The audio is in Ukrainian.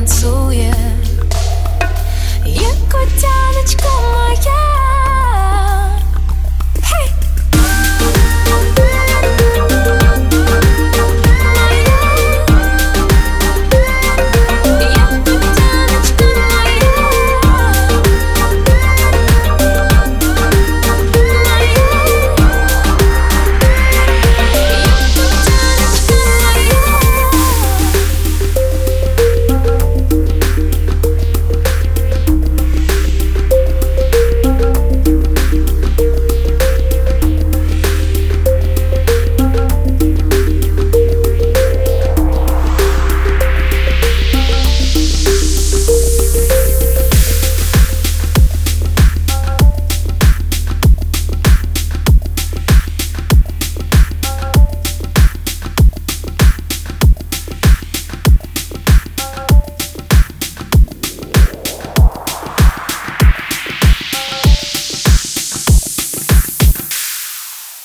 танцює, як котяночка.